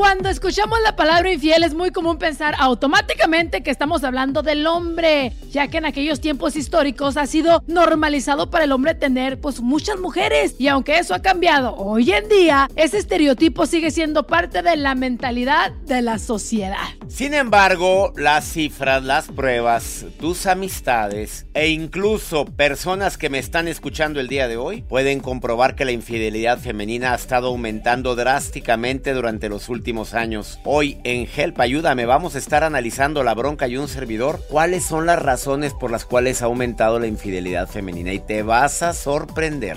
Cuando escuchamos la palabra infiel es muy común pensar automáticamente que estamos hablando del hombre, ya que en aquellos tiempos históricos ha sido normalizado para el hombre tener pues muchas mujeres y aunque eso ha cambiado hoy en día, ese estereotipo sigue siendo parte de la mentalidad de la sociedad. Sin embargo, las cifras, las pruebas, tus amistades e incluso personas que me están escuchando el día de hoy pueden comprobar que la infidelidad femenina ha estado aumentando drásticamente durante los últimos años. Hoy en Help Ayúdame vamos a estar analizando la bronca y un servidor cuáles son las razones por las cuales ha aumentado la infidelidad femenina y te vas a sorprender.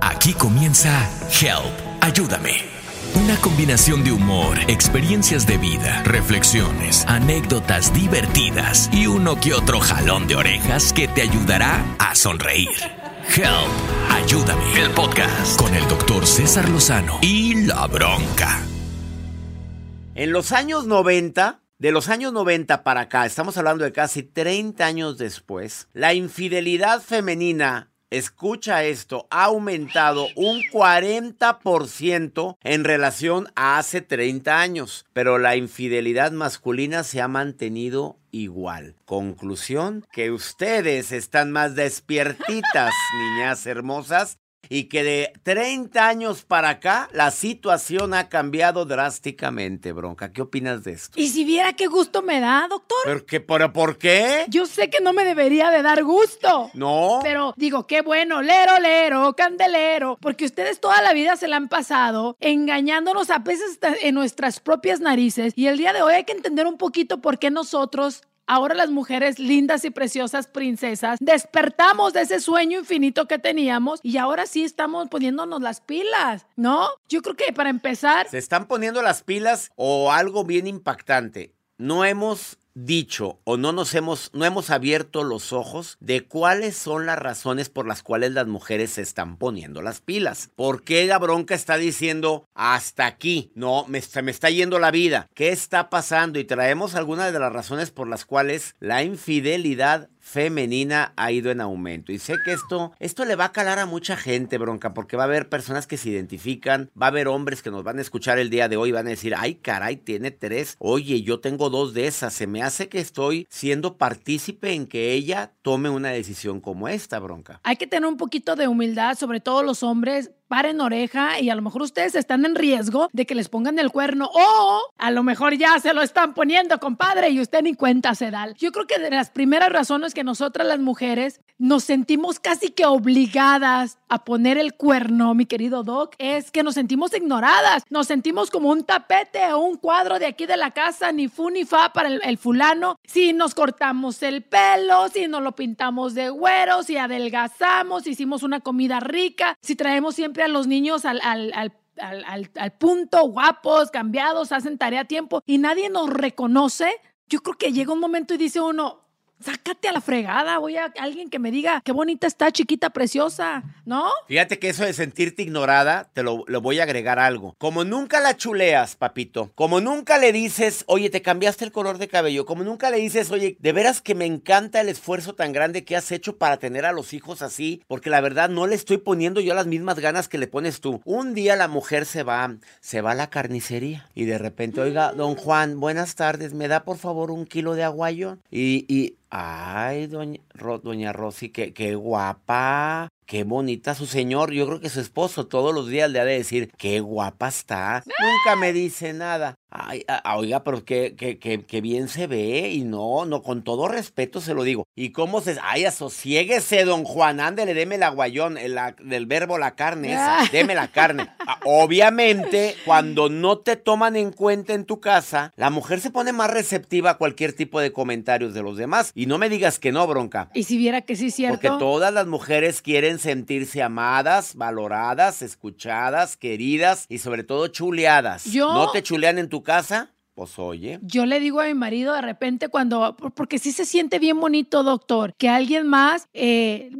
Aquí comienza Help Ayúdame. Una combinación de humor, experiencias de vida, reflexiones, anécdotas divertidas y uno que otro jalón de orejas que te ayudará a sonreír. Help, ayúdame. El podcast con el doctor César Lozano y la bronca. En los años 90, de los años 90 para acá, estamos hablando de casi 30 años después, la infidelidad femenina escucha esto, ha aumentado un 40% en relación a hace 30 años, pero la infidelidad masculina se ha mantenido igual. Conclusión, que ustedes están más despiertitas, niñas hermosas, y que de 30 años para acá la situación ha cambiado drásticamente, Bronca. ¿Qué opinas de esto? Y si viera qué gusto me da, doctor. ¿Pero, qué, pero por qué? Yo sé que no me debería de dar gusto. No. Pero digo, qué bueno, lero, lero, candelero, porque ustedes toda la vida se la han pasado engañándonos a veces en nuestras propias narices y el día de hoy hay que entender un poquito por qué nosotros Ahora las mujeres lindas y preciosas princesas despertamos de ese sueño infinito que teníamos y ahora sí estamos poniéndonos las pilas, ¿no? Yo creo que para empezar... Se están poniendo las pilas o algo bien impactante. No hemos dicho o no nos hemos no hemos abierto los ojos de cuáles son las razones por las cuales las mujeres se están poniendo las pilas. ¿Por qué la bronca está diciendo hasta aquí? No, me, se me está yendo la vida. ¿Qué está pasando? Y traemos algunas de las razones por las cuales la infidelidad femenina ha ido en aumento. Y sé que esto, esto le va a calar a mucha gente, bronca, porque va a haber personas que se identifican, va a haber hombres que nos van a escuchar el día de hoy y van a decir, ay caray, tiene tres, oye, yo tengo dos de esas, se me hace que estoy siendo partícipe en que ella tome una decisión como esta, bronca. Hay que tener un poquito de humildad, sobre todo los hombres, paren oreja y a lo mejor ustedes están en riesgo de que les pongan el cuerno o a lo mejor ya se lo están poniendo, compadre, y usted ni cuenta se da. Yo creo que de las primeras razones que nosotras las mujeres nos sentimos casi que obligadas a poner el cuerno, mi querido Doc, es que nos sentimos ignoradas, nos sentimos como un tapete o un cuadro de aquí de la casa, ni fu ni fa para el, el fulano, si nos cortamos el pelo, si nos lo pintamos de güero, si adelgazamos, si hicimos una comida rica, si traemos siempre a los niños al, al, al al, al, punto, guapos, cambiados, hacen tarea a tiempo y nadie nos reconoce, yo creo que llega un momento y dice uno, sácate a la fregada. Voy a alguien que me diga qué bonita está, chiquita, preciosa, ¿no? Fíjate que eso de sentirte ignorada, te lo, lo voy a agregar algo. Como nunca la chuleas, papito, como nunca le dices, oye, te cambiaste el color de cabello, como nunca le dices, oye, de veras que me encanta el esfuerzo tan grande que has hecho para tener a los hijos así, porque la verdad no le estoy poniendo yo las mismas ganas que le pones tú. Un día la mujer se va, se va a la carnicería y de repente, oiga, don Juan, buenas tardes, ¿me da por favor un kilo de aguayo? Y, y ay, doña, doña Rosy, qué, qué guapa. Qué bonita su señor. Yo creo que su esposo todos los días le ha de decir, qué guapa está. Nunca me dice nada. Ay, oiga, pero qué, qué, qué, bien se ve. Y no, no, con todo respeto se lo digo. ¿Y cómo se...? Ay, asosiéguese, don Juan. Ándele, deme el aguayón, el, del verbo la carne esa. Deme la carne. Ah, obviamente, cuando no te toman en cuenta en tu casa, la mujer se pone más receptiva a cualquier tipo de comentarios de los demás. Y no me digas que no, bronca. Y si viera que sí es cierto. Porque todas las mujeres quieren sentirse amadas, valoradas, escuchadas, queridas y sobre todo chuleadas. Yo... ¿No te chulean en tu casa? Pues oye. Yo le digo a mi marido de repente cuando, porque sí se siente bien bonito, doctor, que alguien más eh,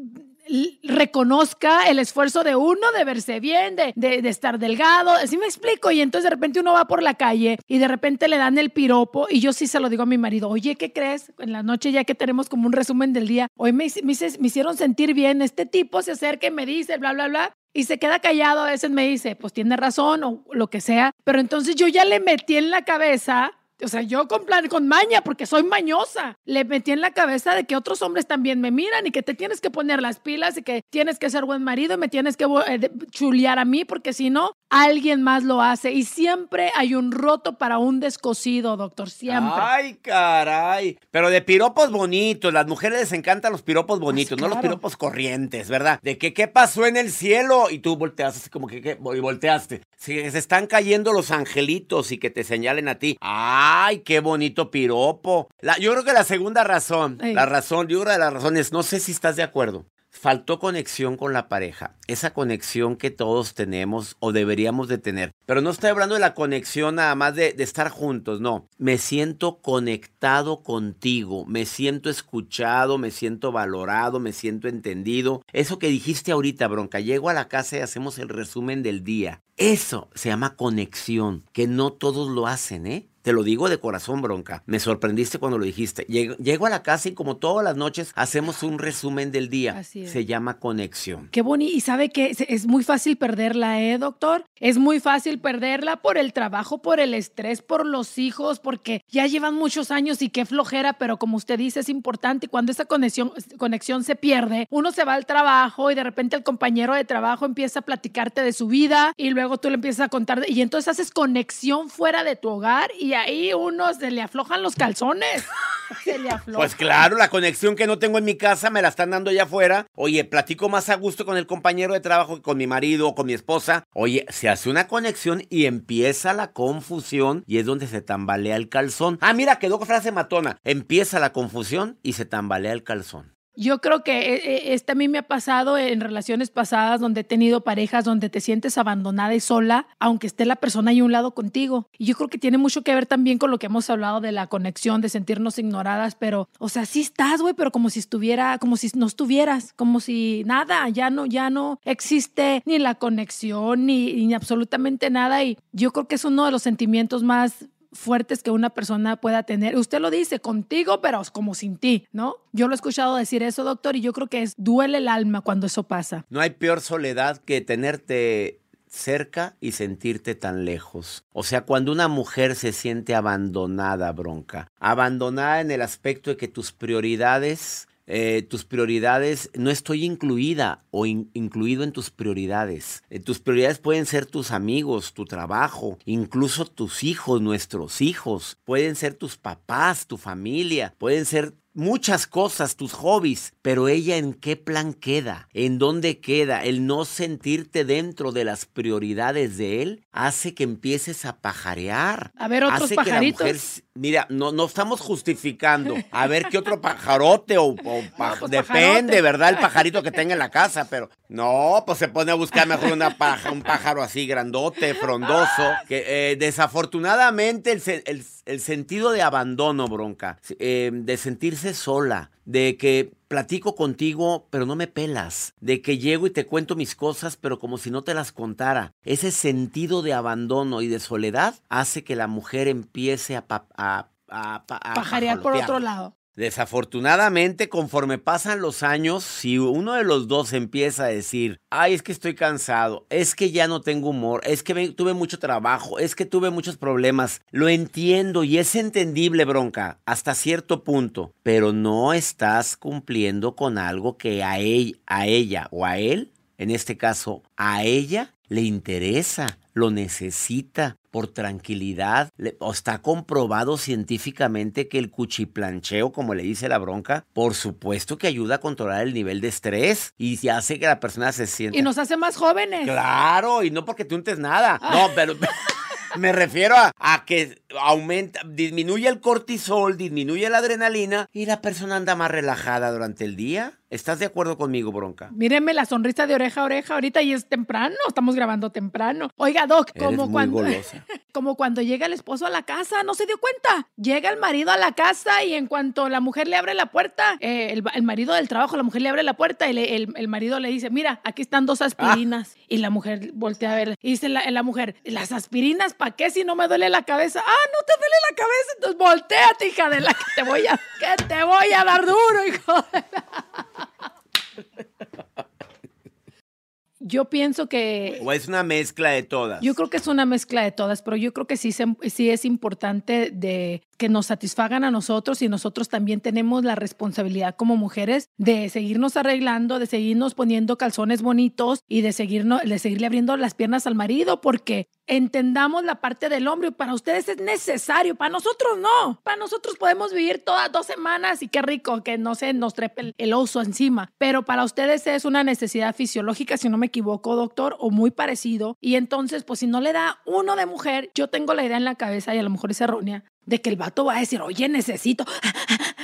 reconozca el esfuerzo de uno de verse bien, de, de, estar delgado, así me explico, y entonces de repente uno va por la calle y de repente le dan el piropo y yo sí se lo digo a mi marido, oye, ¿qué crees? En la noche ya que tenemos como un resumen del día, hoy me, me, me hicieron sentir bien, este tipo se acerca y me dice, bla, bla, bla, y se queda callado, a veces me dice, pues tiene razón o lo que sea, pero entonces yo ya le metí en la cabeza o sea, yo con plan, con maña, porque soy mañosa, le metí en la cabeza de que otros hombres también me miran y que te tienes que poner las pilas y que tienes que ser buen marido y me tienes que eh, chulear a mí, porque si no, alguien más lo hace. Y siempre hay un roto para un descosido, doctor, siempre. Ay, caray. Pero de piropos bonitos, las mujeres les encantan los piropos pues bonitos, no los piropos corrientes, ¿verdad? De que qué pasó en el cielo y tú volteas así como que, y volteaste. Si se están cayendo los angelitos y que te señalen a ti. Ah, ¡Ay, qué bonito piropo! yo creo que la segunda razón, la razón, yo creo que la razón es, no sé si estás de acuerdo, faltó conexión con la pareja, esa conexión que todos tenemos o deberíamos de tener. Pero no estoy hablando de la conexión nada más de, de, estar juntos, no. Me siento conectado contigo, me siento escuchado, me siento valorado, me siento entendido. Eso que dijiste ahorita, bronca, llego a la casa y hacemos el resumen del día. Eso se llama conexión, que no todos lo hacen, ¿eh? Te lo digo de corazón, bronca. Me sorprendiste cuando lo dijiste. Llego, a la casa y como todas las noches hacemos un resumen del día. Así Se llama conexión. Qué bonito. Y sabe que es muy fácil perderla, ¿eh, doctor? Es muy fácil perderla por el trabajo, por el estrés, por los hijos, porque ya llevan muchos años y qué flojera, pero como usted dice, es importante. Y cuando esa conexión, conexión se pierde, uno se va al trabajo y de repente el compañero de trabajo empieza a platicarte de su vida y luego tú le empiezas a contar. Y entonces haces conexión fuera de tu hogar y y ahí uno se le aflojan los calzones. Se le afloja. Pues claro, la conexión que no tengo en mi casa me la están dando allá afuera. Oye, platico más a gusto con el compañero de trabajo que con mi marido o con mi esposa. Oye, se hace una conexión y empieza la confusión y es donde se tambalea el calzón. Ah, mira, quedó frase matona. Empieza la confusión y se tambalea el calzón. Yo creo que eh, eh, este a mí me ha pasado en relaciones pasadas donde he tenido parejas donde te sientes abandonada y sola, aunque esté la persona ahí a un lado contigo. Y yo creo que tiene mucho que ver también con lo que hemos hablado de la conexión, de sentirnos ignoradas, pero, o sea, sí estás, güey, pero como si estuviera, como si no estuvieras, como si nada, ya no, ya no existe ni la conexión ni, ni absolutamente nada. Y yo creo que es uno de los sentimientos más fuertes que una persona pueda tener. Usted lo dice contigo, pero como sin ti, ¿no? Yo lo he escuchado decir eso, doctor, y yo creo que es duele el alma cuando eso pasa. No hay peor soledad que tenerte cerca y sentirte tan lejos. O sea, cuando una mujer se siente abandonada, bronca, abandonada en el aspecto de que tus prioridades eh, tus prioridades, no estoy incluida o incluido en tus prioridades. Eh, tus prioridades pueden ser tus amigos, tu trabajo, incluso tus hijos, nuestros hijos, pueden ser tus papás, tu familia, pueden ser muchas cosas, tus hobbies, pero ella en qué plan queda, en dónde queda, el no sentirte dentro de las prioridades de él hace que empieces a pajarear. A ver otros pajaritos. mira, no, no estamos justificando. A ver qué otro pajarote o, pues depende, ¿verdad? El pajarito que tenga en la casa, pero no, pues se pone a buscar mejor una paja, un pájaro así grandote, frondoso, que eh, desafortunadamente el, el el sentido de abandono, bronca, eh, de sentirse sola, de que platico contigo, pero no me pelas, de que llego y te cuento mis cosas, pero como si no te las contara. Ese sentido de abandono y de soledad hace que la mujer empiece a, a, a, pajarear por otro lado. Desafortunadamente, conforme pasan los años, si uno de los dos empieza a decir, ay, es que estoy cansado, es que ya no tengo humor, es que tuve mucho trabajo, es que tuve muchos problemas, lo entiendo y es entendible, bronca, hasta cierto punto, pero no estás cumpliendo con algo que a, a ella o a él, en este caso, a ella le interesa, lo necesita por tranquilidad. o está comprobado científicamente que el cuchiplancheo, como le dice la bronca, por supuesto que ayuda a controlar el nivel de estrés y hace que la persona se sienta. Y nos hace más jóvenes. Claro, y no porque tú untes nada. No, pero. Me refiero a, a, que aumenta, disminuye el cortisol, disminuye la adrenalina y la persona anda más relajada durante el día. ¿Estás de acuerdo conmigo, Bronca? Mírenme la sonrisa de oreja a oreja ahorita y es temprano, estamos grabando temprano. Oiga, Doc, como cuando como cuando llega el esposo a la casa, no se dio cuenta. Llega el marido a la casa y en cuanto la mujer le abre la puerta, eh, el, marido del trabajo, la mujer le abre la puerta y el, marido le dice, mira, aquí están dos aspirinas. Y la mujer voltea a ver y dice la, la mujer, ¿las aspirinas para qué si no me duele la cabeza? Ah, no te duele la cabeza, entonces volteate, hija de la que te voy a, que te voy a dar duro, hijo de la... Yo pienso que... ¿O es una mezcla de todas? Yo creo que es una mezcla de todas, pero yo creo que sí, sí es importante de que nos satisfagan a nosotros y nosotros también tenemos la responsabilidad como mujeres de seguirnos arreglando, de seguirnos poniendo calzones bonitos y de, seguirnos, de seguirle abriendo las piernas al marido porque entendamos la parte del hombre. Para ustedes es necesario, para nosotros no. Para nosotros podemos vivir todas dos semanas y qué rico que no se nos trepe el, oso encima. Pero para ustedes es una necesidad fisiológica, si no me equivoco, doctor, o muy parecido. Y entonces, pues si no le da uno de mujer, yo tengo la idea en la cabeza y a lo mejor es errónea, de que el vato va a decir, oye, necesito,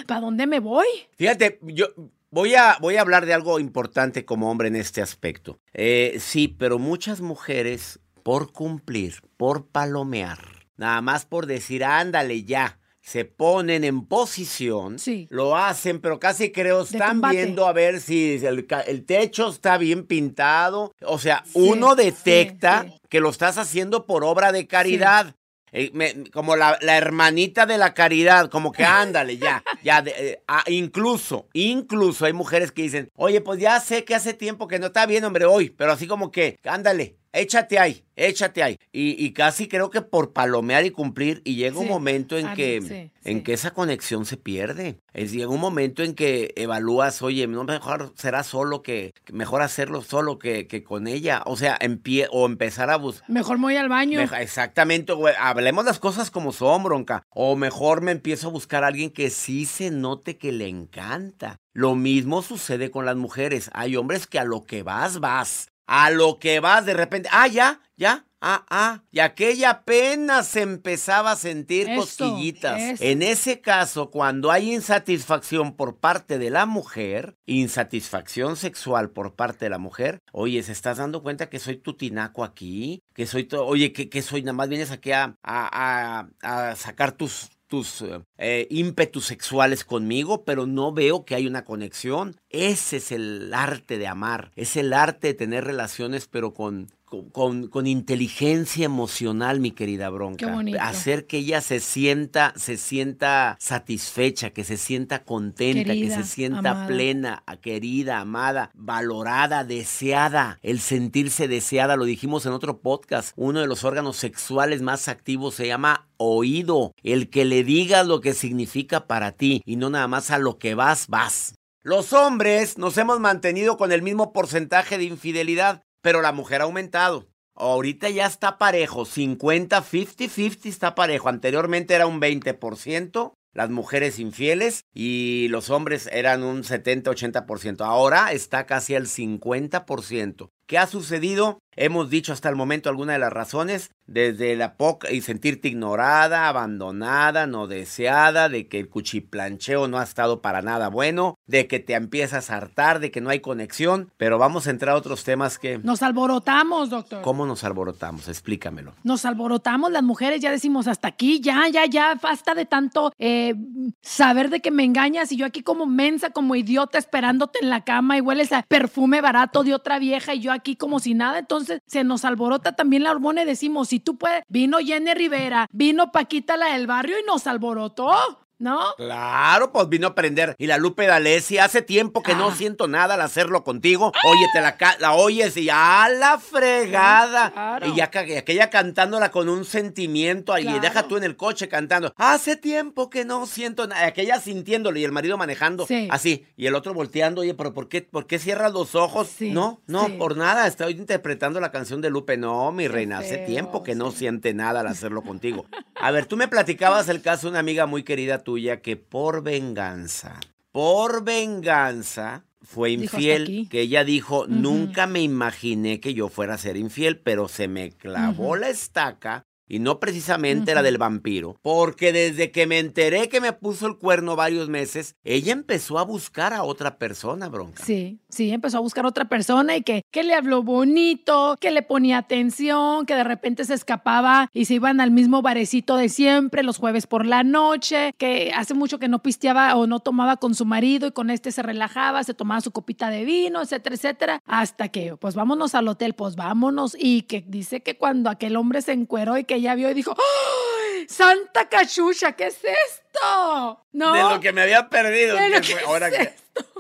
¿para dónde me voy? Fíjate, yo voy a, voy a hablar de algo importante como hombre en este aspecto. Eh, sí, pero muchas mujeres, por cumplir, por palomear, nada más por decir, ándale ya, se ponen en posición, sí. lo hacen, pero casi creo están viendo a ver si el, techo está bien pintado. O sea, uno detecta que lo estás haciendo por obra de caridad. Eh, como la, hermanita de la caridad, como que ándale, ya, ya, eh, ah, incluso, incluso hay mujeres que dicen, oye, pues ya sé que hace tiempo que no está bien, hombre, hoy, pero así como que, ándale, échate ahí, échate ahí. Y, casi creo que por palomear y cumplir, y llega un momento en que, en que esa conexión se pierde. Es, llega un momento en que evalúas, oye, no mejor será solo que, mejor hacerlo solo que, que con ella. O sea, pie o empezar a buscar. Mejor me voy al baño. exactamente, güey. Hablemos las cosas como son, bronca. O mejor me empiezo a buscar a alguien que sí se note que le encanta. Lo mismo sucede con las mujeres. Hay hombres que a lo que vas, vas a lo que vas de repente, ah, ya, ya, ah, ah, y aquella apenas empezaba a sentir cosquillitas. En ese caso, cuando hay insatisfacción por parte de la mujer, insatisfacción sexual por parte de la mujer, oye, ¿se estás dando cuenta que soy tu tinaco aquí? Que soy, oye, que, soy, nada más vienes aquí a, a, a sacar tus tus eh, ímpetus sexuales conmigo, pero no veo que hay una conexión. Ese es el arte de amar, es el arte de tener relaciones, pero con con, con, inteligencia emocional, mi querida Bronca. Hacer que ella se sienta, se sienta satisfecha, que se sienta contenta, que se sienta plena, querida, amada, valorada, deseada. El sentirse deseada, lo dijimos en otro podcast. Uno de los órganos sexuales más activos se llama oído. El que le digas lo que significa para ti y no nada más a lo que vas, vas. Los hombres nos hemos mantenido con el mismo porcentaje de infidelidad pero la mujer ha aumentado. Ahorita ya está parejo, 50, 50, 50 está parejo. Anteriormente era un 20% las mujeres infieles y los hombres eran un 70, 80%. Ahora está casi al 50%. ¿Qué ha sucedido? Hemos dicho hasta el momento alguna de las razones, desde la poca y sentirte ignorada, abandonada, no deseada, de que el cuchiplancheo no ha estado para nada bueno, de que te empiezas a hartar, de que no hay conexión, pero vamos a entrar a otros temas que... Nos alborotamos, doctor. ¿Cómo nos alborotamos? Explícamelo. Nos alborotamos las mujeres, ya decimos hasta aquí, ya, ya, ya, basta de tanto eh, saber de que me engañas y yo aquí como mensa, como idiota esperándote en la cama y hueles a perfume barato de otra vieja y yo aquí como si nada, entonces se nos alborota también la hormona y decimos, si tú puedes, vino Jenny Rivera, vino Paquita la del barrio y nos alborotó. ¿No? Claro, pues vino a aprender. Y la Lupe D'Alessi, hace tiempo que no Ah. siento nada al hacerlo contigo. Oye, te la, oyes y a la fregada. Claro. Y ya aquella cantándola con un sentimiento. Y Claro. deja tú en el coche cantando. Hace tiempo que no siento nada. Aquella sintiéndolo y el marido manejando. Sí. Así. Y el otro volteando. Oye, pero ¿por qué, por qué cierras los ojos? Sí, no, no, sí. por nada. Estoy interpretando la canción de Lupe. No, mi reina. Hace tiempo que no siente nada al hacerlo contigo. A ver, tú me platicabas el caso de una amiga muy querida tuya que por venganza, por venganza, fue Dijo, "Hasta infiel. aquí". Que ella dijo, nunca me imaginé que yo fuera a ser infiel, pero se me clavó la estaca. Y no precisamente la del vampiro, porque desde que me enteré que me puso el cuerno varios meses, ella empezó a buscar a otra persona, bronca. Sí, sí, empezó a buscar otra persona y que, que le habló bonito, que le ponía atención, que de repente se escapaba y se iban al mismo barecito de siempre los jueves por la noche, que hace mucho que no pisteaba o no tomaba con su marido y con este se relajaba, se tomaba su copita de vino, etcétera, etcétera, hasta que, pues vámonos al hotel, pues vámonos y que dice que cuando aquel hombre se encueró y que ella vio y dijo, ¡Ay! ¡Santa cachucha! ¿Qué es esto? ¿No? De lo que me había perdido. De lo que que fue- ahora es que- esto.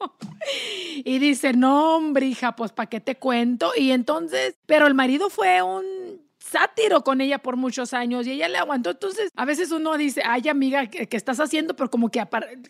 Y dice, no, hombre, hija, pues ¿para qué te cuento? Y entonces, pero el marido fue un sátiro con ella por muchos años y ella le aguantó. Entonces, a veces uno dice, ay, amiga, ¿qué, qué estás haciendo? Pero como que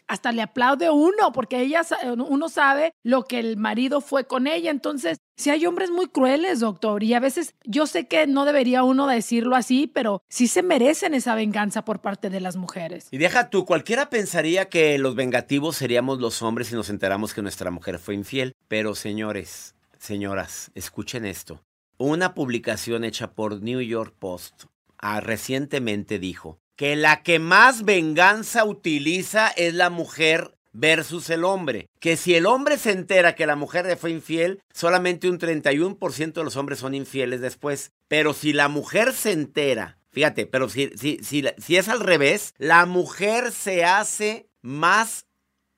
hasta le aplaude uno, porque ella, uno sabe lo que el marido fue con ella. Entonces, si hay hombres muy crueles, doctor, y a veces yo sé que no debería uno decirlo así, pero sí se merecen esa venganza por parte de las mujeres. Y deja tú, cualquiera pensaría que los vengativos seríamos los hombres si nos enteramos que nuestra mujer fue infiel. Pero señores, señoras, escuchen esto. Una publicación hecha por New York Post ah, recientemente dijo que la que más venganza utiliza es la mujer versus el hombre. Que si el hombre se entera que la mujer le fue infiel, solamente un 31% de los hombres son infieles después. Pero si la mujer se entera, fíjate, pero si, si, si, si es al revés, la mujer se hace más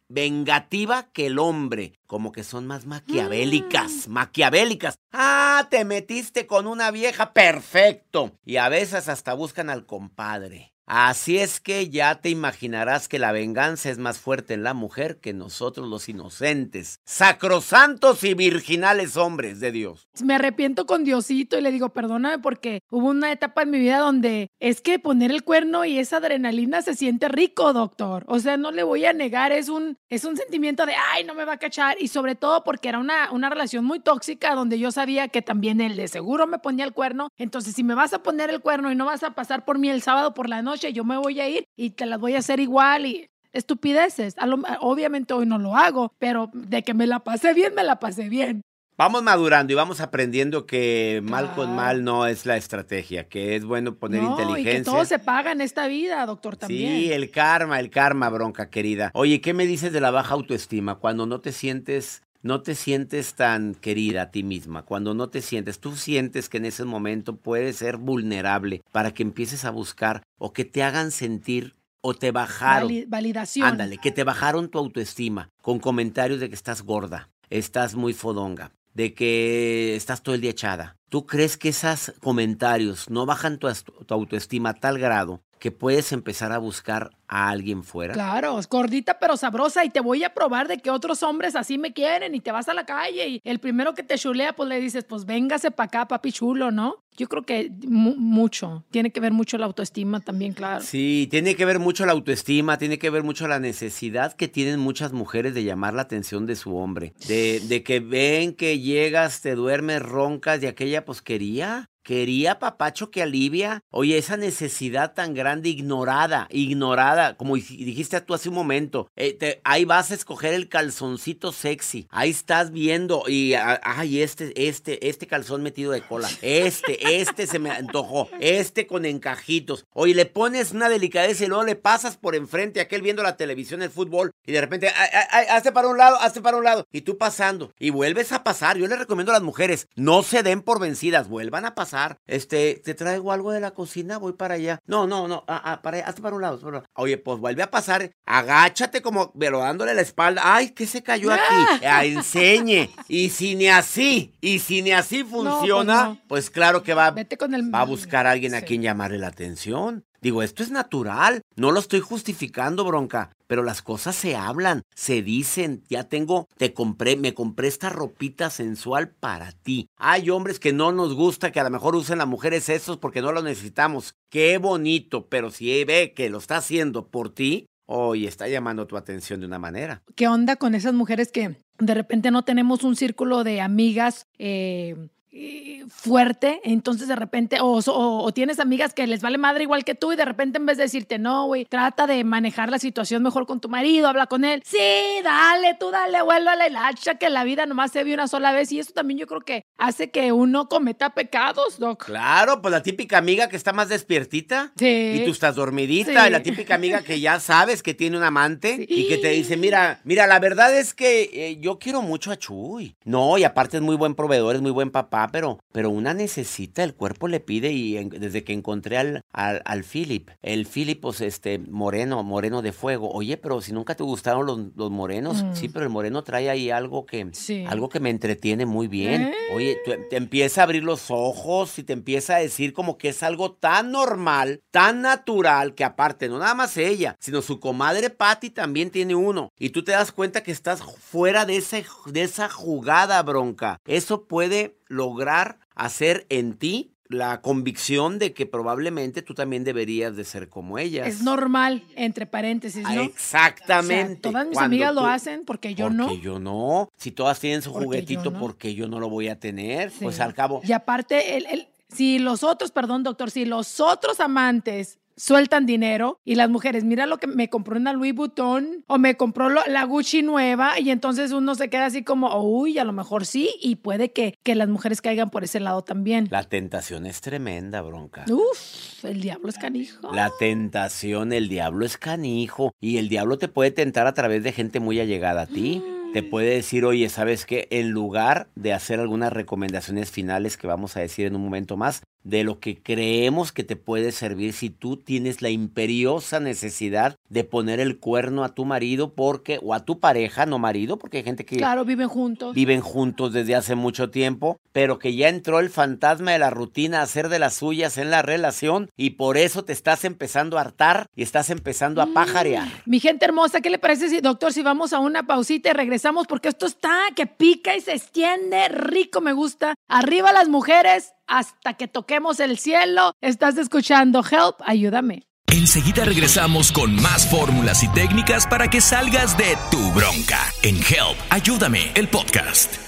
vengativa que el hombre, como que son más maquiavélicas, maquiavélicas. Ah, te metiste con una vieja, perfecto. Y a veces hasta buscan al compadre. Así es que ya te imaginarás que la venganza es más fuerte en la mujer que nosotros los inocentes, sacrosantos y virginales hombres de Dios. Me arrepiento con Diosito y le digo, perdóname porque hubo una etapa en mi vida donde es que poner el cuerno y esa adrenalina se siente rico, doctor. O sea, no le voy a negar, es un, es un sentimiento de, ay, no me va a cachar. Y sobre todo porque era una, una relación muy tóxica donde yo sabía que también él de seguro me ponía el cuerno. Entonces, si me vas a poner el cuerno y no vas a pasar por mí el sábado por la noche, yo me voy a ir y te las voy a hacer igual y estupideces. A lo- obviamente hoy no lo hago, pero de que me la pasé bien, me la pasé bien. Vamos madurando y vamos aprendiendo que mal con mal no es la estrategia, que es bueno poner No, y que inteligencia. todo se paga en esta vida, doctor, también. Sí, el karma, el karma, bronca querida. Oye, ¿qué me dices de la baja autoestima? Cuando no te sientes, no te sientes tan querida a ti misma, cuando no te sientes, tú sientes que en ese momento puedes ser vulnerable para que empieces a buscar o que te hagan sentir o te bajaron. Vali- validación. Ándale, que te bajaron tu autoestima con comentarios de que estás gorda, estás muy fodonga, de que estás todo el día echada. ¿Tú crees que esos comentarios no bajan tu autoestima a tal grado que puedes empezar a buscar a alguien fuera? Claro, es gordita pero sabrosa y te voy a probar de que otros hombres así me quieren y te vas a la calle y el primero que te chulea pues le dices, pues véngase para acá, papi chulo, ¿no? Yo creo que mu- mucho. Tiene que ver mucho la autoestima también, claro. Sí, tiene que ver mucho la autoestima, tiene que ver mucho la necesidad que tienen muchas mujeres de llamar la atención de su hombre. De, que ven que llegas, te duermes, roncas de aquella pues quería. Papacho que alivia. Oye, esa necesidad tan grande, ignorada, ignorada, como dij- dijiste tú hace un momento. eh, ahí vas a escoger el calzoncito sexy. Ahí estás viendo y, ay, este, este, este calzón metido de cola. Este, este se me antojó. Este con encajitos. Oye, le pones una delicadeza y luego le pasas por enfrente a aquel viendo la televisión, el fútbol, y de repente, ay, ay, hazte para un lado, hazte para un lado. Y tú pasando. Y vuelves a pasar. Yo les recomiendo a las mujeres, no se den por vencidas, vuelvan a pasar. Este, te traigo algo de la cocina, voy para allá. No, no, no, ah, ah, para allá, hazte para un lado. para. Oye, pues vuelve a pasar, agáchate como, pero dándole la espalda. Ay, ¿qué se cayó aquí? Ah, enseñe. Y si ni así, y si ni así funciona, no. pues claro que va, Vete con el... va a buscar a alguien a quien llamarle la atención. Digo, esto es natural, no lo estoy justificando, bronca, pero las cosas se hablan, se dicen, ya tengo, te compré, me compré esta ropita sensual para ti. Hay hombres que no nos gusta que a lo mejor usen las mujeres esos porque no lo necesitamos. Qué bonito, pero si ve que lo está haciendo por ti, hoy está llamando tu atención de una manera. ¿Qué onda con esas mujeres que de repente no tenemos un círculo de amigas eh, fuerte? Entonces de repente, o, o- o tienes amigas que les vale madre igual que tú y de repente en vez de decirte, no, güey, trata de manejar la situación mejor con tu marido, habla con él. Sí, dale, tú dale, vuélvale la hacha que la vida nomás se vive una sola vez y eso también yo creo que hace que uno cometa pecados, Doc. Claro, pues la típica amiga que está más despiertita. Sí. Y tú estás dormidita. Sí. Y la típica amiga que ya sabes que tiene un amante. Sí. Y que te dice, mira, mira, la verdad es que eh, yo quiero mucho a Chuy. No, y aparte es muy buen proveedor, es muy buen papá, pero, pero una necesita, el cuerpo le pide. Y en- desde que encontré al, al, al Philip, el Philip, pues este, moreno, moreno de fuego. Oye, pero si nunca te gustaron los, los morenos. Mm. Sí, pero el moreno trae ahí algo que, Sí. algo que me entretiene muy bien. ¿Eh? Oye, tú- te empieza a abrir los ojos y te empieza a decir como que es algo tan normal, tan natural, que aparte, no nada más ella, sino su comadre Patty también tiene uno. Y tú te das cuenta que estás fuera de, ese, de esa jugada bronca. Eso puede lograr hacer en ti la convicción de que probablemente tú también deberías de ser como ellas. Es normal, entre paréntesis, Ah, ¿no? Exactamente. O sea, todas mis Cuando amigas lo hacen porque yo porque no. yo no. Si todas tienen su Porque yo juguetito, no. ¿por qué yo no lo voy a tener? Sí. Pues al cabo. Y aparte, el, el- si los otros, perdón, doctor, si los otros amantes sueltan dinero y las mujeres, mira lo que me compró una Louis Vuitton o me compró lo- la Gucci nueva y entonces uno se queda así como, uy, a lo mejor sí y puede que, que las mujeres caigan por ese lado también. La tentación es tremenda, bronca. Uf, el diablo es canijo. La tentación, el diablo es canijo. Y el diablo te puede tentar a través de gente muy allegada a ti. Te puede decir, oye, ¿sabes qué? En lugar de hacer algunas recomendaciones finales que vamos a decir en un momento más, de lo que creemos que te puede servir si tú tienes la imperiosa necesidad de poner el cuerno a tu marido porque, o a tu pareja, no marido, porque hay gente que Claro, viven juntos. viven juntos desde hace mucho tiempo, pero que ya entró el fantasma de la rutina a hacer de las suyas en la relación y por eso te estás empezando a hartar y estás empezando a pajarear. Mi gente hermosa, ¿qué le parece, si, doctor, si vamos a una pausita y regresamos? Porque esto está que pica y se extiende, rico, me gusta. Arriba las mujeres hasta que toquemos el cielo. Estás escuchando Help, ayúdame. Enseguida regresamos con más fórmulas y técnicas para que salgas de tu bronca en Help. Ayúdame, el podcast.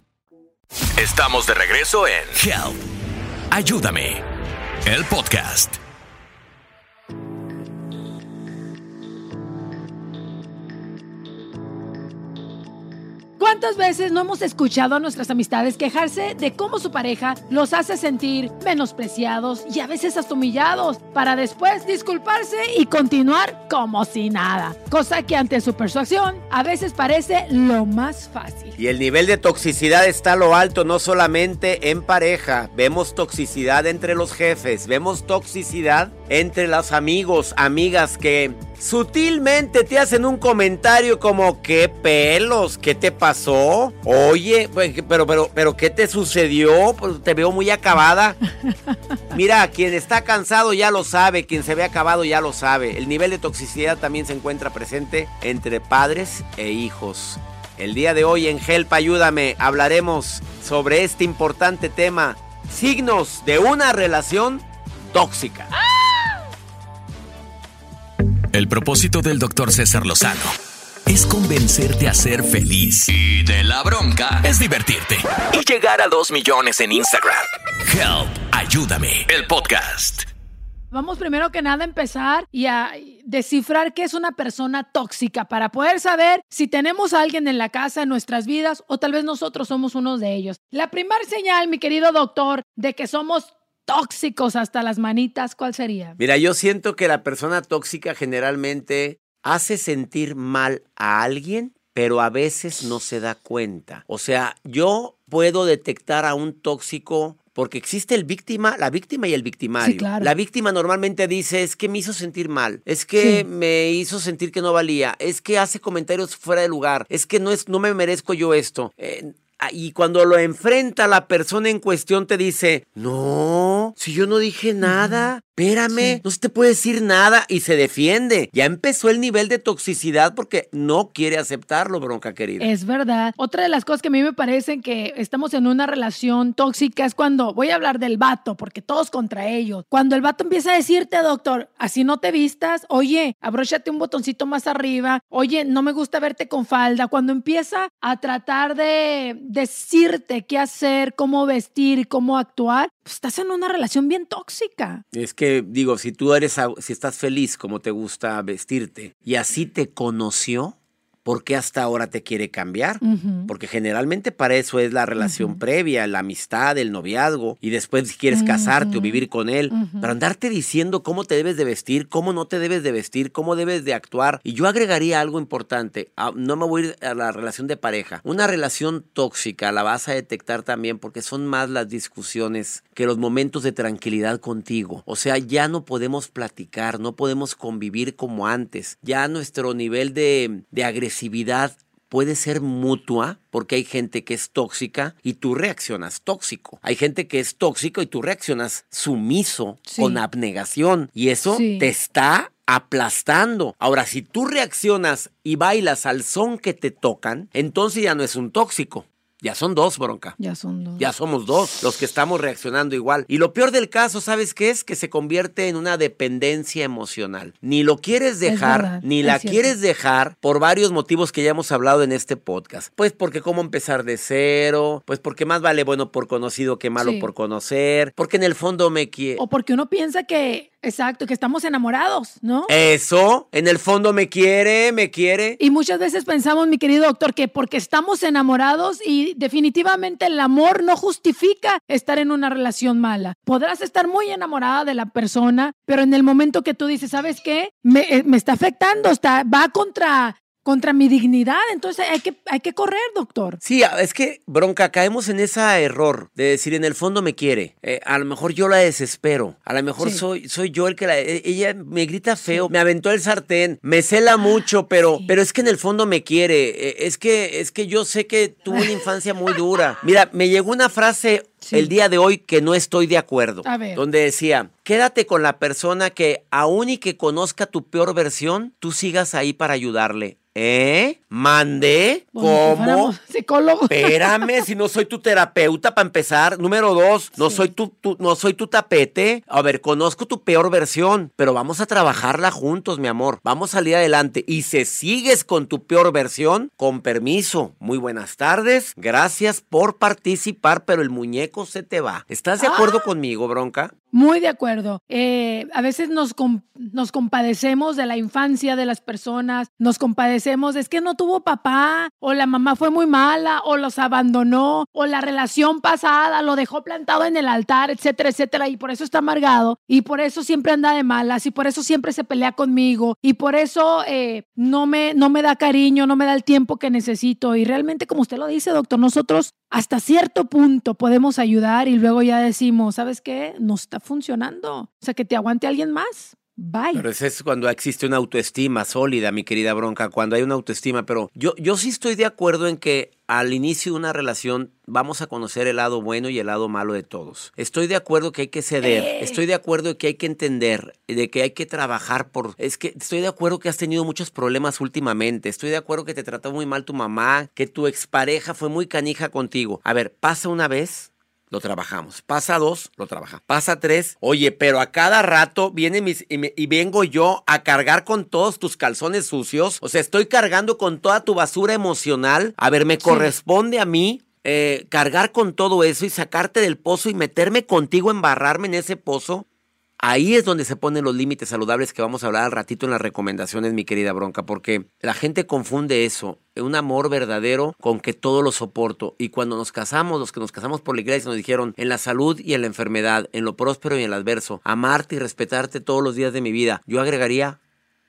Estamos de regreso en Help. Ayúdame. El podcast. ¿Cuántas veces no hemos escuchado a nuestras amistades quejarse de cómo su pareja los hace sentir menospreciados y a veces hasta para después disculparse y continuar como si nada? Cosa que ante su persuasión a veces parece lo más fácil. Y el nivel de toxicidad está a lo alto, no solamente en pareja. Vemos toxicidad entre los jefes, vemos toxicidad entre los amigos, amigas que sutilmente te hacen un comentario como qué pelos, qué te pasó, oye, pues, pero pero pero qué te sucedió, pues te veo muy acabada. Mira, quien está cansado ya lo sabe, quien se ve acabado ya lo sabe. El nivel de toxicidad también se encuentra presente entre padres e hijos. El día de hoy en Help Ayúdame hablaremos sobre este importante tema, signos de una relación tóxica. El propósito del doctor César Lozano es convencerte a ser feliz. Y de la bronca es divertirte. Y llegar a 2 millones en Instagram. Help, ayúdame. El podcast. Vamos primero que nada a empezar y a descifrar qué es una persona tóxica para poder saber si tenemos a alguien en la casa en nuestras vidas o tal vez nosotros somos uno de ellos. La primera señal, mi querido doctor, de que somos tóxicos hasta las manitas, ¿cuál sería? Mira, yo siento que la persona tóxica generalmente hace sentir mal a alguien, pero a veces no se da cuenta. O sea, yo puedo detectar a un tóxico porque existe el víctima, la víctima y el victimario. Sí, claro. La víctima normalmente dice, es que me hizo sentir mal, es que Sí. me hizo sentir que no valía, es que hace comentarios fuera de lugar, es que no, es, no me merezco yo esto. Eh, ah, y cuando lo enfrenta la persona en cuestión te dice, no, si yo no dije nada, espérame, Sí. no se te puede decir nada y se defiende. Ya empezó el nivel de toxicidad porque no quiere aceptarlo, bronca querida. Es verdad. Otra de las cosas que a mí me parecen que estamos en una relación tóxica es cuando, voy a hablar del vato, porque todos contra ellos. Cuando el vato empieza a decirte, doctor, así no te vistas, oye, abróchate un botoncito más arriba, oye, no me gusta verte con falda. Cuando empieza a tratar de decirte qué hacer, cómo vestir cómo actuar, estás en una relación bien tóxica. Es que digo, si tú eres, si estás feliz como te gusta vestirte y así te conoció, ¿por qué hasta ahora te quiere cambiar? Ujú. Porque generalmente para eso es la relación previa, la amistad, el noviazgo, y después si quieres casarte o Ujú. vivir con él. Pero andarte diciendo cómo te debes de vestir, cómo no te debes de vestir, cómo debes de actuar. Y yo agregaría algo importante, ah, no me voy a ir a la relación de pareja. Una relación tóxica la vas a detectar también porque son más las discusiones que los momentos de tranquilidad contigo. O sea, ya no podemos platicar, no podemos convivir como antes. Ya nuestro nivel de, de agresividad puede ser mutua porque hay gente que es tóxica y tú reaccionas tóxico. Hay gente que es tóxico y tú reaccionas sumiso, Sí. con abnegación. Y eso Sí. te está aplastando. Ahora, si tú reaccionas y bailas al son que te tocan, entonces ya no es un tóxico. Ya son dos, bronca. Ya son dos. Ya somos dos los que estamos reaccionando igual. Y lo peor del caso, ¿sabes qué es? Que se convierte en una dependencia emocional. Ni lo quieres dejar, verdad, ni la cierto. quieres dejar por varios motivos que ya hemos hablado en este podcast. Pues porque cómo empezar de cero, pues porque más vale bueno por conocido que malo Sí. por conocer, porque en el fondo me quiere... O porque uno piensa que, exacto, que estamos enamorados, ¿no? Eso, en el fondo me quiere, me quiere. Y muchas veces pensamos, mi querido doctor, que porque estamos enamorados y definitivamente el amor no justifica estar en una relación mala. Podrás estar muy enamorada de la persona, pero en el momento que tú dices, ¿sabes qué? Me, eh, me está afectando, está, va contra contra mi dignidad. Entonces hay que, hay que correr, doctor. Sí, es que, bronca, caemos en ese error de decir, en el fondo me quiere. Eh, a lo mejor yo la desespero. A lo mejor soy, soy yo el que la... e, Ella me grita feo, me aventó el sartén, me cela mucho, pero, pero es que en el fondo me quiere. Eh, Es que, es que yo sé que tuvo una infancia muy dura. Mira, me llegó una frase el día de hoy que no estoy de acuerdo. A ver. Donde decía, quédate con la persona que, aun y que conozca tu peor versión, tú sigas ahí para ayudarle. ¿Eh? ¿Mandé? ¿Cómo? Psicólogo. Espérame, si no soy tu terapeuta para empezar. Número dos, no soy tu, tu- no soy tu tapete. A ver, conozco tu peor versión, pero vamos a trabajarla juntos, mi amor. Vamos a salir adelante. Y si sigues con tu peor versión, con permiso. Muy buenas tardes. Gracias por participar, pero el muñeco se te va. ¿Estás de acuerdo Ah. conmigo, bronca? Muy de acuerdo. Eh, a veces nos, com- nos compadecemos de la infancia de las personas, nos compadecemos, es que no tuvo papá, o la mamá fue muy mala, o los abandonó, o la relación pasada lo dejó plantado en el altar, etcétera, etcétera, y por eso está amargado, y por eso siempre anda de malas, y por eso siempre se pelea conmigo, y por eso eh, no, me, no me da cariño, no me da el tiempo que necesito, y realmente, como usted lo dice, doctor, nosotros hasta cierto punto podemos ayudar y luego ya decimos, ¿sabes qué? No está funcionando. O sea, que te aguante alguien más. Bye. Pero ese es cuando existe una autoestima sólida, mi querida bronca, cuando hay una autoestima. Pero yo, yo sí estoy de acuerdo en que al inicio de una relación vamos a conocer el lado bueno y el lado malo de todos. Estoy de acuerdo que hay que ceder, Eh. estoy de acuerdo que hay que entender, de que hay que trabajar por... Es que estoy de acuerdo que has tenido muchos problemas últimamente, estoy de acuerdo que te trató muy mal tu mamá, que tu expareja fue muy canija contigo. A ver, pasa una vez, lo trabajamos. Pasa dos, lo trabaja. Pasa tres, oye, pero a cada rato viene mis, y, me- y vengo yo a cargar con todos tus calzones sucios. O sea, estoy cargando con toda tu basura emocional. A ver, me corresponde a mí. eh, cargar con todo eso y sacarte del pozo y meterme contigo, embarrarme en ese pozo. Ahí es donde se ponen los límites saludables que vamos a hablar al ratito en las recomendaciones, mi querida Bronca, porque la gente confunde eso, un amor verdadero con que todo lo soporto. Y cuando nos casamos, los que nos casamos por la iglesia nos dijeron, en la salud y en la enfermedad, en lo próspero y en lo adverso, amarte y respetarte todos los días de mi vida. Yo agregaría,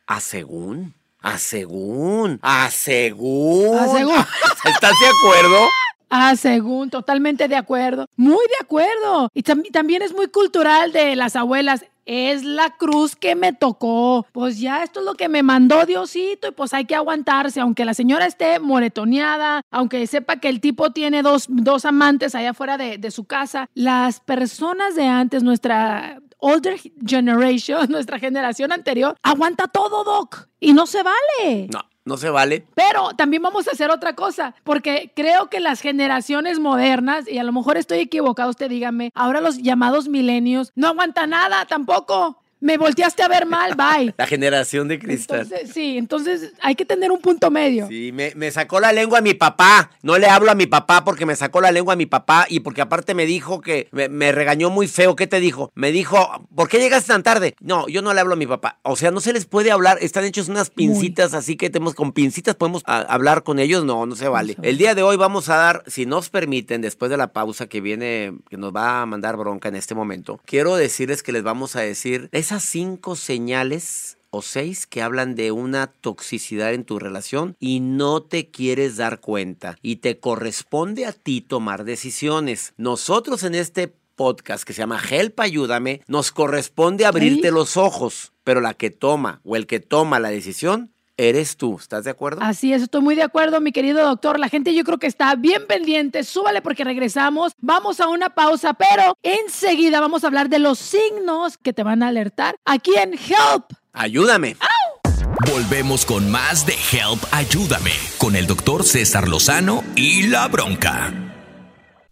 a según, a según. A según. ¿Estás de acuerdo? Ah, según, totalmente de acuerdo. Muy de acuerdo. Y tam- también es muy cultural de las abuelas. Es la cruz que me tocó. Pues ya esto es lo que me mandó Diosito y pues hay que aguantarse. Aunque la señora esté moretoneada, aunque sepa que el tipo tiene dos, dos amantes allá afuera de, de su casa, las personas de antes, nuestra older generation, nuestra generación anterior, aguanta todo, Doc. Y no se vale. No, no se vale. Pero también vamos a hacer otra cosa, porque creo que las generaciones modernas, y a lo mejor estoy equivocado, usted dígame, ahora los llamados milenios no aguantan nada tampoco. Me volteaste a ver mal, bye. La generación de cristal. Entonces, sí, entonces hay que tener un punto medio. Sí, me, me sacó la lengua a mi papá. No le hablo a mi papá porque me sacó la lengua a mi papá y porque aparte me dijo que me, me regañó muy feo. ¿Qué te dijo? Me dijo, ¿por qué llegaste tan tarde? No, yo no le hablo a mi papá. O sea, no se les puede hablar. Están hechos unas pincitas, así que tenemos con pincitas podemos a- hablar con ellos. No, no se vale. El día de hoy vamos a dar, si nos permiten, después de la pausa que viene, que nos va a mandar bronca en este momento, quiero decirles que les vamos a decir esas cinco señales o seis que hablan de una toxicidad en tu relación y no te quieres dar cuenta y te corresponde a ti tomar decisiones. Nosotros en este podcast que se llama Help Ayúdame, nos corresponde abrirte los ojos, pero la que toma o el que toma la decisión eres tú. ¿Estás de acuerdo? Así es, estoy muy de acuerdo, mi querido doctor. La gente yo creo que está bien pendiente. Súbale porque regresamos. Vamos a una pausa, pero enseguida vamos a hablar de los signos que te van a alertar aquí en Help. Ayúdame. Volvemos con más de Help Ayúdame con el doctor César Lozano y la bronca.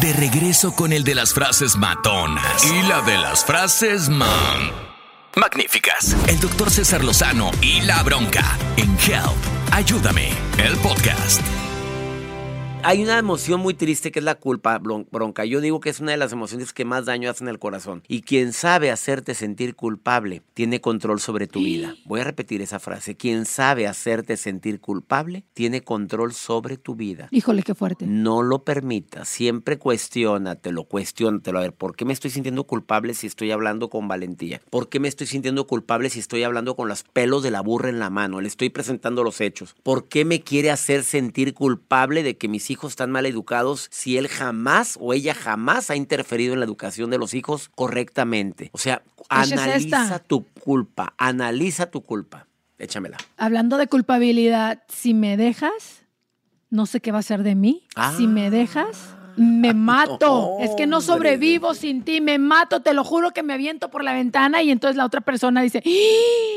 De regreso con el de las frases matonas y la de las frases man. Magníficas. El doctor César Lozano y la bronca en Help. Ayúdame. El podcast. Hay una emoción muy triste que es la culpa, bronca. Yo digo que es una de las emociones que más daño hacen al corazón. Y quien sabe hacerte sentir culpable tiene control sobre tu vida. Voy a repetir esa frase. Quien sabe hacerte sentir culpable tiene control sobre tu vida. Híjole, qué fuerte. No lo permitas, siempre cuestiónatelo, cuestiónatelo. A ver, ¿por qué me estoy sintiendo culpable si estoy hablando con valentía? ¿Por qué me estoy sintiendo culpable si estoy hablando con los pelos de la burra en la mano? Le estoy presentando los hechos. ¿Por qué me quiere hacer sentir culpable de que mis hijos están mal educados si él jamás o ella jamás ha interferido en la educación de los hijos correctamente? O sea, Esa es analiza tu culpa, analiza tu culpa. Échamela. Hablando de culpabilidad, si me dejas, no sé qué va a ser de mí. Si me dejas, me mato. es que no hombre. sobrevivo sin ti, me mato, te lo juro que me aviento por la ventana y entonces la otra persona dice, "¡Ah!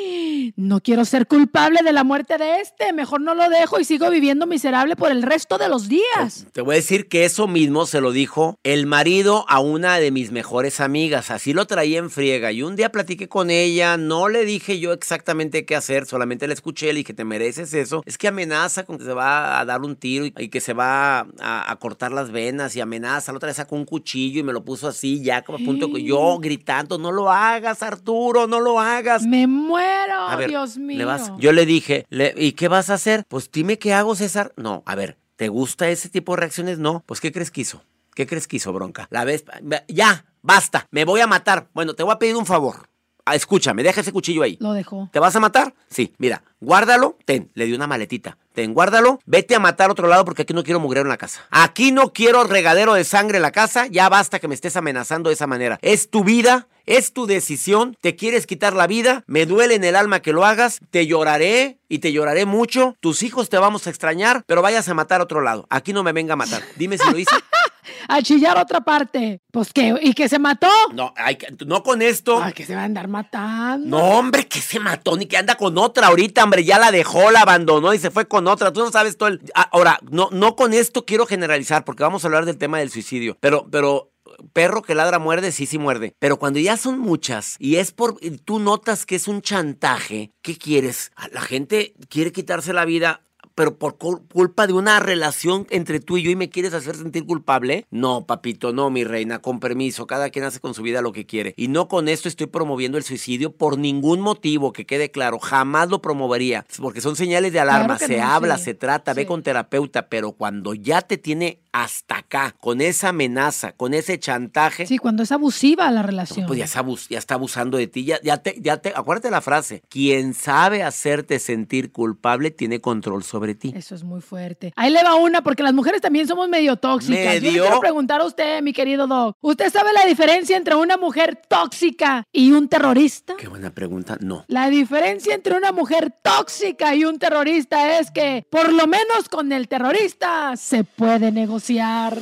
no quiero ser culpable de la muerte de este, mejor no lo dejo y sigo viviendo miserable por el resto de los días. Te voy a decir que eso mismo se lo dijo el marido a una de mis mejores amigas. Así lo traía en friega. Y un día platiqué con ella, no le dije yo exactamente qué hacer, solamente la escuché, le dije, te mereces eso. Es que amenaza con que se va a dar un tiro y, y que se va a, a cortar las venas y amenaza. La otra vez sacó un cuchillo y me lo puso así, ya como a punto de... Yo gritando, no lo hagas, Arturo, no lo hagas. Me muero, A ver, Dios mío. le vas- yo le dije, le- ¿y qué vas a hacer? Pues dime qué hago, César. No, a ver, ¿te gusta ese tipo de reacciones? No. Pues, ¿qué crees que hizo? ¿Qué crees que hizo, bronca? La vez, ya, basta, me voy a matar. Bueno, te voy a pedir un favor. Ah, escúchame, deja ese cuchillo ahí. Lo dejó. ¿Te vas a matar? Sí, mira, guárdalo, ten, le di una maletita. Ten, guárdalo, vete a matar a otro lado porque aquí no quiero mugrero en la casa. Aquí no quiero regadero de sangre en la casa, ya basta que me estés amenazando de esa manera. Es tu vida, es tu decisión, te quieres quitar la vida, me duele en el alma que lo hagas, te lloraré y te lloraré mucho, tus hijos te vamos a extrañar, pero vayas a matar a otro lado. Aquí no me venga a matar. Dime si lo hice. A chillar otra parte. Pues qué, ¿y que se mató? No, hay que- no con esto. Ay, que se va a andar matando. No, hombre, que se mató, ni que anda con otra ahorita, hombre, ya la dejó, la abandonó y se fue con otra. Tú no sabes todo el... Ah, Ahora, no, no con esto quiero generalizar, porque vamos a hablar del tema del suicidio, pero, pero... Perro que ladra muerde, sí, sí muerde. Pero cuando ya son muchas y es por. y Tú notas que es un chantaje. ¿Qué quieres? Ah, La gente quiere quitarse la vida pero por cul- culpa de una relación entre tú y yo y me quieres hacer sentir culpable? No, papito, no, mi reina, con permiso, cada quien hace con su vida lo que quiere. Y no con esto estoy promoviendo el suicidio por ningún motivo, que quede claro, jamás lo promovería, porque son señales de alarma, Claro se no, habla, sí. se trata, ve con terapeuta, pero cuando ya te tiene hasta acá, con esa amenaza, con ese chantaje, Sí, cuando es abusiva la relación. pues ya está, abus- ya está abusando de ti. Ya, ya te, ya te, acuérdate la frase. Quien sabe hacerte sentir culpable tiene control sobre ti. Eso es muy fuerte. Ahí le va una, porque las mujeres también somos medio tóxicas. Yo le Medio. quiero preguntar a usted, mi querido Doc. ¿Usted sabe la diferencia entre una mujer tóxica y un terrorista? Qué buena pregunta. No. La diferencia entre una mujer tóxica y un terrorista es que, por lo menos con el terrorista, se puede negociar.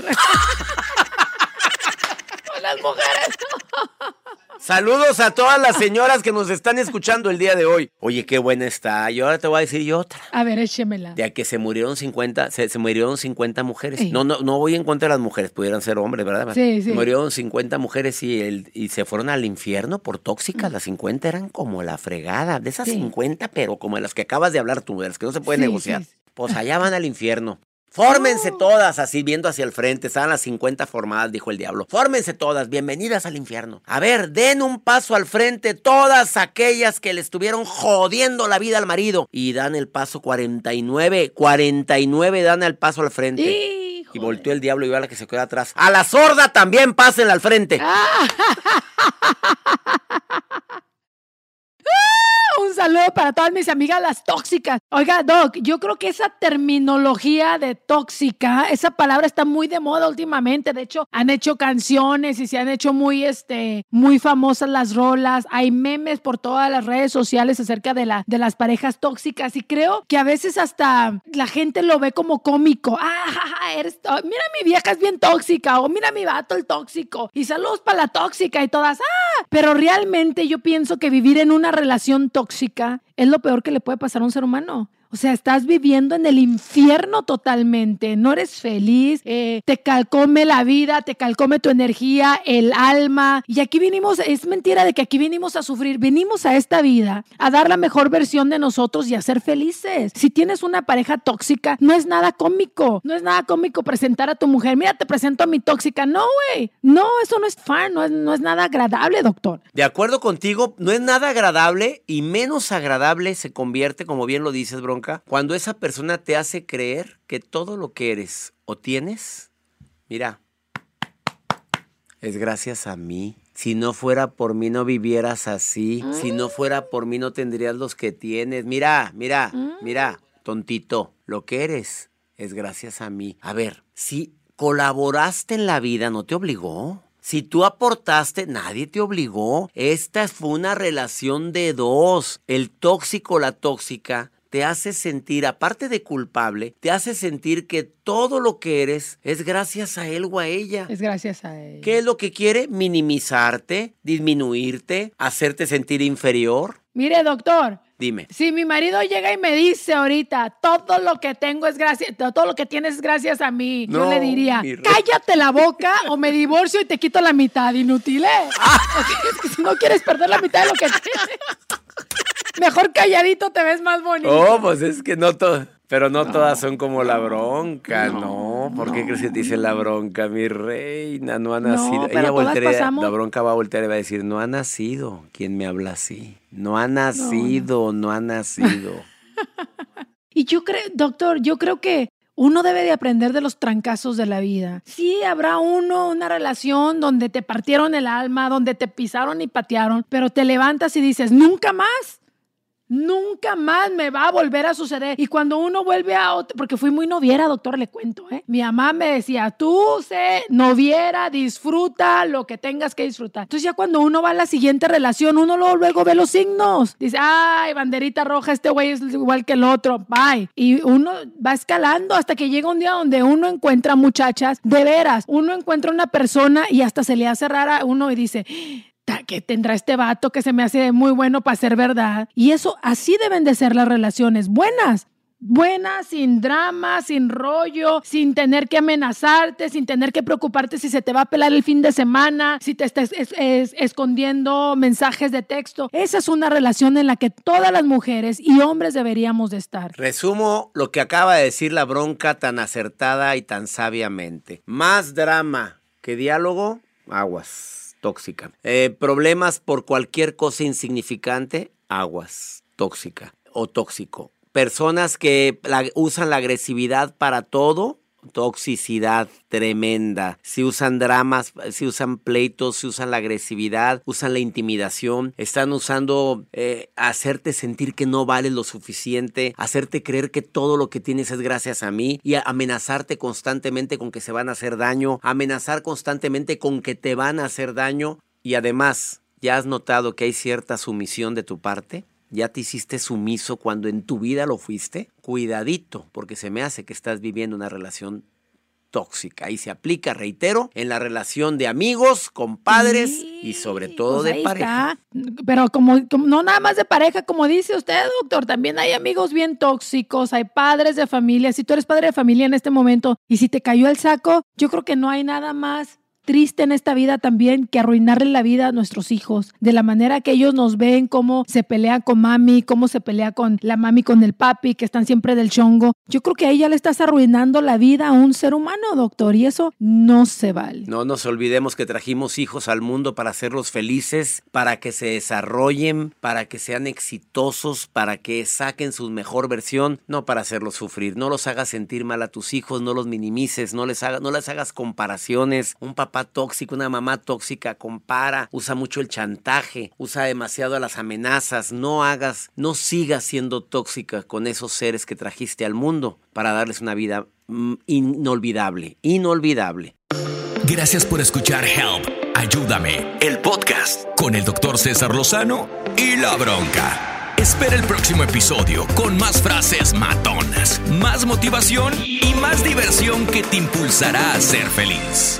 con las mujeres. Saludos a todas las señoras que nos están escuchando el día de hoy. Oye, qué buena está. Y ahora te voy a decir yo otra. A ver, échemela. De a que se murieron 50, se, se murieron 50 mujeres. Sí. No, no, no voy en contra de las mujeres, pudieran ser hombres, ¿verdad? Sí, sí. Murieron 50 mujeres y, el, y se fueron al infierno por Mm. tóxicas. Las 50 eran como la fregada. De esas Sí. 50, pero como de las que acabas de hablar tú, de las que no se pueden Sí, negociar. sí. Pues allá van al infierno. Fórmense todas, así viendo hacia el frente. Estaban las 50 formadas, dijo el diablo. Fórmense todas, bienvenidas al infierno. A ver, den un paso al frente todas aquellas que le estuvieron jodiendo la vida al marido. Y dan el paso 49. 49 dan el paso al frente. Y volteó el diablo y vio a la que se quedó atrás. A la sorda también pásenla al frente. Un saludo para todas mis amigas las tóxicas. Oiga, Doc, yo creo que esa terminología de tóxica, esa palabra está muy de moda últimamente. De hecho, han hecho canciones y se han hecho muy, este, muy famosas las rolas. Hay memes por todas las redes sociales acerca de, la, de las parejas tóxicas y creo que a veces hasta la gente lo ve como cómico. Ah, eres, mira mi vieja es bien tóxica o mira mi vato el tóxico y saludos para la tóxica y todas. Ah, pero realmente yo pienso que vivir en una relación tóxica es lo peor que le puede pasar a un ser humano. O sea, estás viviendo en el infierno totalmente, no eres feliz, eh, te calcome la vida, te calcome tu energía, el alma. Y aquí vinimos, es mentira de que aquí vinimos a sufrir, venimos a esta vida a dar la mejor versión de nosotros y a ser felices. Si tienes una pareja tóxica, no es nada cómico, no es nada cómico presentar a tu mujer, mira, te presento a mi tóxica. No, güey, no, eso no es fan, no es, no es nada agradable, doctor. De acuerdo contigo, no es nada agradable y menos agradable se convierte, como bien lo dices, bro cuando esa persona te hace creer que todo lo que eres o tienes, mira, es gracias a mí. Si no fuera por mí no vivieras así. Si no fuera por mí no tendrías los que tienes. Mira, mira, mira, tontito, lo que eres es gracias a mí. A ver, si colaboraste en la vida, ¿no te obligó? Si tú aportaste, nadie te obligó. Esta fue una relación de dos. El tóxico, la tóxica, te hace sentir, aparte de culpable, te hace sentir que todo lo que eres es gracias a él o a ella. Es gracias a él. ¿Qué es lo que quiere? Minimizarte, disminuirte, hacerte sentir inferior. Mire, doctor. Dime. Si mi marido llega y me dice ahorita, todo lo que tengo es gracias, todo lo que tienes es gracias a mí, yo le diría, cállate la boca o me divorcio y te quito la mitad, inútil. ¿eh? si no quieres perder la mitad de lo que tienes. Mejor calladito te ves más bonito. Oh, pues es que no todo. Pero no, todas son como la bronca, ¿no? ¿Por qué crees que te dice la bronca, mi reina? No ha nacido. Ella voltea, la bronca va a voltear y va a decir, no ha nacido. ¿Quién me habla así? No ha nacido, no, ha nacido. y yo creo, doctor, yo creo que uno debe de aprender de los trancazos de la vida. Sí, habrá uno, una relación donde te partieron el alma, donde te pisaron y patearon, pero te levantas y dices, nunca más. Nunca más me va a volver a suceder. Y cuando uno vuelve a otro, porque fui muy noviera, doctor, le cuento, ¿eh? Mi mamá me decía, tú sé noviera, disfruta lo que tengas que disfrutar. Entonces ya cuando uno va a la siguiente relación, uno luego, luego ve los signos. Dice, ay, banderita roja, este güey es igual que el otro, bye. Y uno va escalando hasta que llega un día donde uno encuentra muchachas, de veras, uno encuentra una persona y hasta se le hace rara a uno y dice, que tendrá este vato que se me hace muy bueno para ser verdad. Y eso, así deben de ser las relaciones buenas. Buenas, sin drama, sin rollo, sin tener que amenazarte, sin tener que preocuparte si se te va a pelar el fin de semana, si te estás escondiendo mensajes de texto. Esa es una relación en la que todas las mujeres y hombres deberíamos de estar. Resumo lo que acaba de decir la bronca tan acertada y tan sabiamente. Más drama que diálogo, aguas tóxica. Eh, problemas por cualquier cosa insignificante, aguas, tóxica o tóxico. Personas que usan la agresividad para todo, toxicidad tremenda. Si usan dramas, si usan pleitos, si usan la agresividad, usan la intimidación, están usando eh, hacerte sentir que no vales lo suficiente, hacerte creer que todo lo que tienes es gracias a mí y amenazarte constantemente con que se van a hacer daño, amenazar constantemente con que te van a hacer daño y además, ¿ya has notado que hay cierta sumisión de tu parte? ¿Ya te hiciste sumiso cuando en tu vida lo fuiste? Cuidadito, porque se me hace que estás viviendo una relación tóxica y se aplica, reitero, en la relación de amigos, compadres y sobre todo pues de pareja. Pero como, no nada más de pareja, como dice usted, doctor, también hay amigos bien tóxicos, hay padres de familia. Si tú eres padre de familia en este momento y si te cayó el saco, yo creo que no hay nada más triste en esta vida también que arruinarle la vida a nuestros hijos, de la manera que ellos nos ven, cómo se pelea con mami, cómo se pelea con la mami, con el papi, que están siempre del chongo. Yo creo que ahí ya le estás arruinando la vida a un ser humano, doctor, y eso no se vale. No nos olvidemos que trajimos hijos al mundo para hacerlos felices, para que se desarrollen, para que sean exitosos, para que saquen su mejor versión, no para hacerlos sufrir. No los hagas sentir mal a tus hijos, no los minimices, no les, hagas, no les hagas comparaciones. Un papá tóxico, una mamá tóxica, compara, usa mucho el chantaje, usa demasiado las amenazas. No hagas, no sigas siendo tóxica con esos seres que trajiste al mundo para darles una vida mm, inolvidable, inolvidable. Gracias por escuchar Help. Ayúdame, el podcast con el doctor César Lozano y la bronca. Espera el próximo episodio con más frases matonas, más motivación y más diversión que te impulsará a ser feliz.